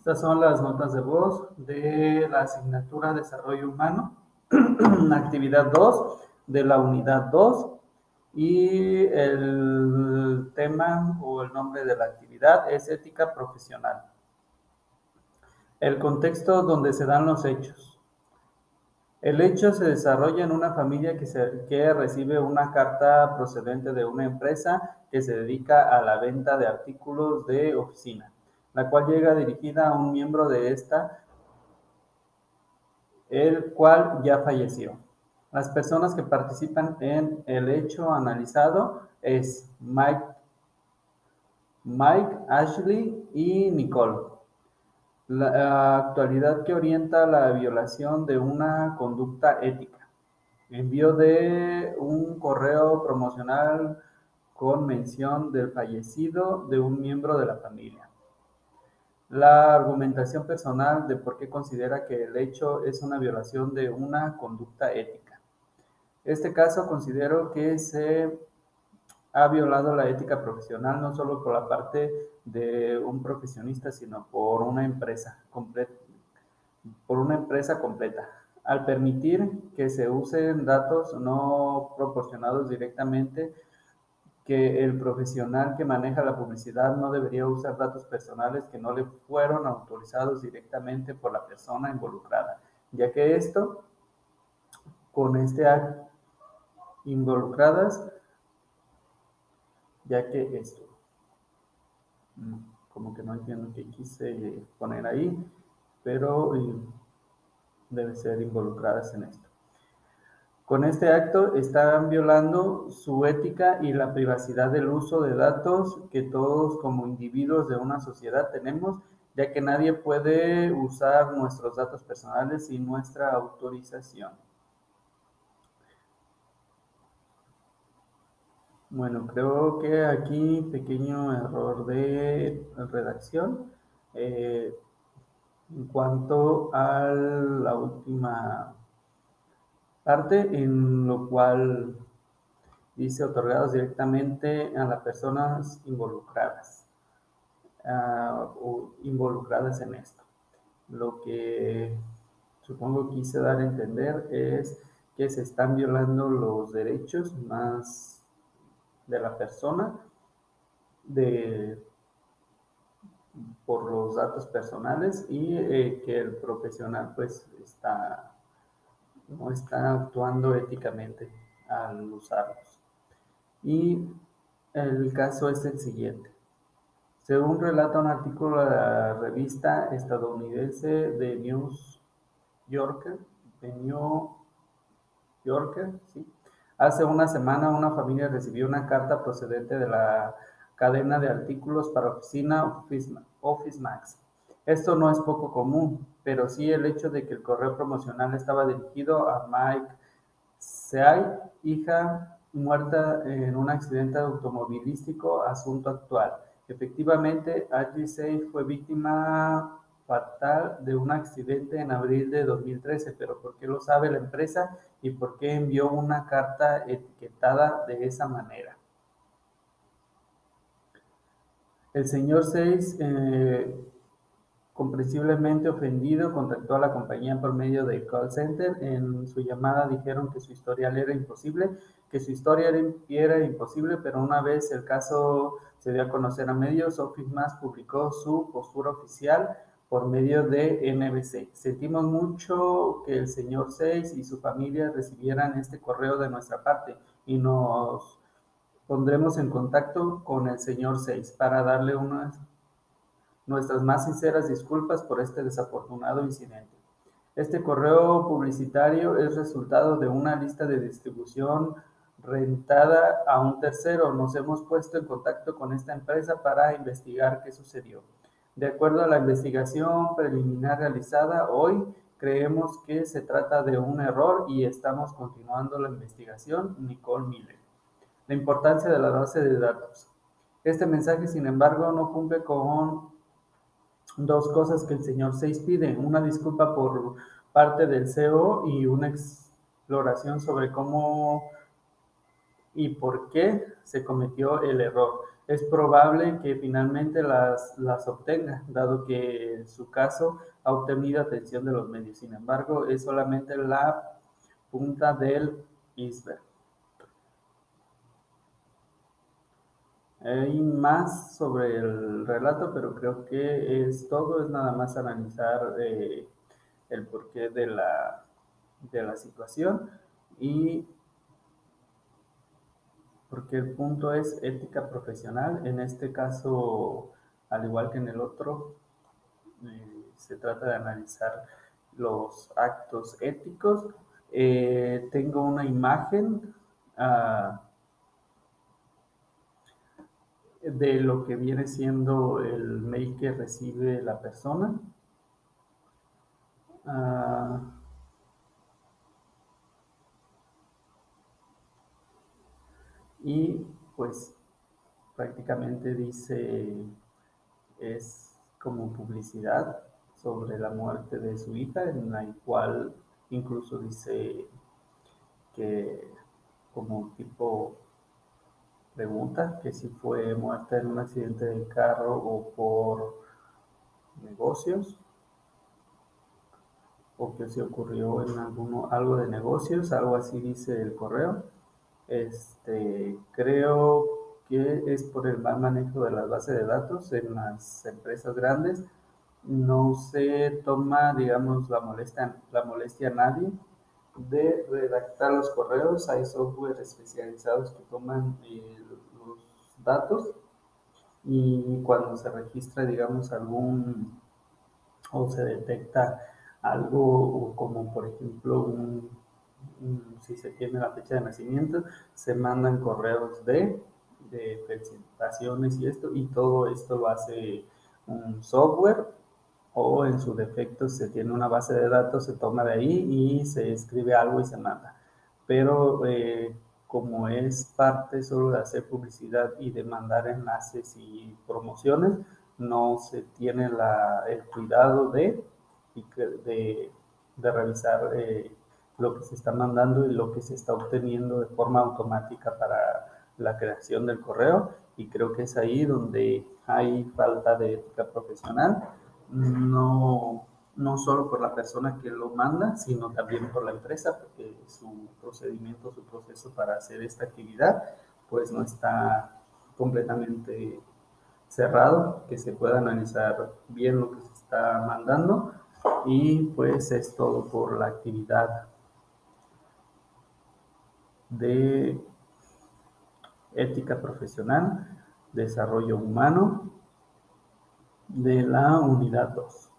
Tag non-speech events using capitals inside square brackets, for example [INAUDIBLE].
Estas son las notas de voz de la asignatura Desarrollo Humano, [CLEARS THROAT] actividad 2 de la unidad 2 y el tema o el nombre de la actividad es ética profesional. El contexto donde se dan los hechos. El hecho se desarrolla en una familia que, que recibe una carta procedente de una empresa que se dedica a la venta de artículos de oficina la cual llega dirigida a un miembro de esta, el cual ya falleció. Las personas que participan en el hecho analizado es Mike, Mike Ashley y Nicole. La actualidad que orienta la violación de una conducta ética. Envío de un correo promocional con mención del fallecido de un miembro de la familia la argumentación personal de por qué considera que el hecho es una violación de una conducta ética. Este caso considero que se ha violado la ética profesional no solo por la parte de un profesionista, sino por una empresa completa, por una empresa completa. Al permitir que se usen datos no proporcionados directamente que el profesional que maneja la publicidad no debería usar datos personales que no le fueron autorizados directamente por la persona involucrada, ya que esto, con este acto, involucradas, ya que esto, mm, como que no entiendo qué quise poner ahí, pero eh, debe ser involucradas en esto. Con este acto están violando su ética y la privacidad del uso de datos que todos como individuos de una sociedad tenemos, ya que nadie puede usar nuestros datos personales sin nuestra autorización. Bueno, creo que aquí pequeño error de redacción. Eh, en cuanto a la última parte en lo cual dice otorgados directamente a las personas involucradas uh, o involucradas en esto. Lo que supongo quise dar a entender es que se están violando los derechos más de la persona de por los datos personales y eh, que el profesional pues está no están actuando éticamente al usarlos. Y el caso es el siguiente. Según relata un artículo de la revista estadounidense de News Yorker, New Yorker, hace una semana una familia recibió una carta procedente de la cadena de artículos para oficina Office Max esto no es poco común, pero sí el hecho de que el correo promocional estaba dirigido a Mike Seay, hija muerta en un accidente automovilístico, asunto actual. Efectivamente, Ashley Say fue víctima fatal de un accidente en abril de 2013, pero ¿por qué lo sabe la empresa y por qué envió una carta etiquetada de esa manera? El señor Seis Comprensiblemente ofendido, contactó a la compañía por medio de call center. En su llamada dijeron que su historial era imposible, que su historia era, imposible, pero una vez el caso se dio a conocer a medios, Office Max publicó su postura oficial por medio de NBC. Sentimos mucho que el señor Seis y su familia recibieran este correo de nuestra parte y nos pondremos en contacto con el señor Seis para darle unas Nuestras más sinceras disculpas por este desafortunado incidente. Este correo publicitario es resultado de una lista de distribución rentada a un tercero. Nos hemos puesto en contacto con esta empresa para investigar qué sucedió. De acuerdo a la investigación preliminar realizada hoy, creemos que se trata de un error y estamos continuando la investigación. Nicole Miller. La importancia de la base de datos. Este mensaje, sin embargo, no cumple con dos cosas que el señor Seis pide, una disculpa por parte del CEO y una exploración sobre cómo y por qué se cometió el error. es probable que finalmente las, las obtenga, dado que en su caso ha obtenido atención de los medios. Sin embargo, es solamente la punta del iceberg. Hay más sobre el relato, pero creo que es todo, es nada más analizar eh, el porqué de la, de la situación y porque el punto es ética profesional. En este caso, al igual que en el otro, eh, se trata de analizar los actos éticos. Eh, tengo una imagen uh, de lo que viene siendo el mail que recibe la persona. Uh, y pues prácticamente dice es como publicidad sobre la muerte de su hija en la cual incluso dice que como tipo pregunta que si fue muerta en un accidente de carro o por negocios o que se ocurrió en alguno, algo de negocios, algo así dice el correo. Este, creo que es por el mal manejo de las bases de datos en las empresas grandes. No se toma, digamos, la molestia, la molestia a nadie de redactar los correos. Hay software especializados que toman eh, los datos y cuando se registra, digamos, algún o se detecta algo como por ejemplo si se tiene la fecha de nacimiento, se mandan correos de, de presentaciones y esto, y todo esto lo hace un software o en su defecto se tiene una base de datos, se toma de ahí y se escribe algo y se manda. Pero eh, como es parte solo de hacer publicidad y de mandar enlaces y promociones, no se tiene la, el cuidado de, de, de revisar eh, lo que se está mandando y lo que se está obteniendo de forma automática para la creación del correo y creo que es ahí donde hay falta de ética profesional no, no solo por la persona que lo manda, sino también por la empresa, porque su procedimiento, su proceso para hacer esta actividad, pues no está completamente cerrado, que se pueda analizar bien lo que se está mandando y pues es todo por la actividad de ética profesional, desarrollo humano de la unidad 2.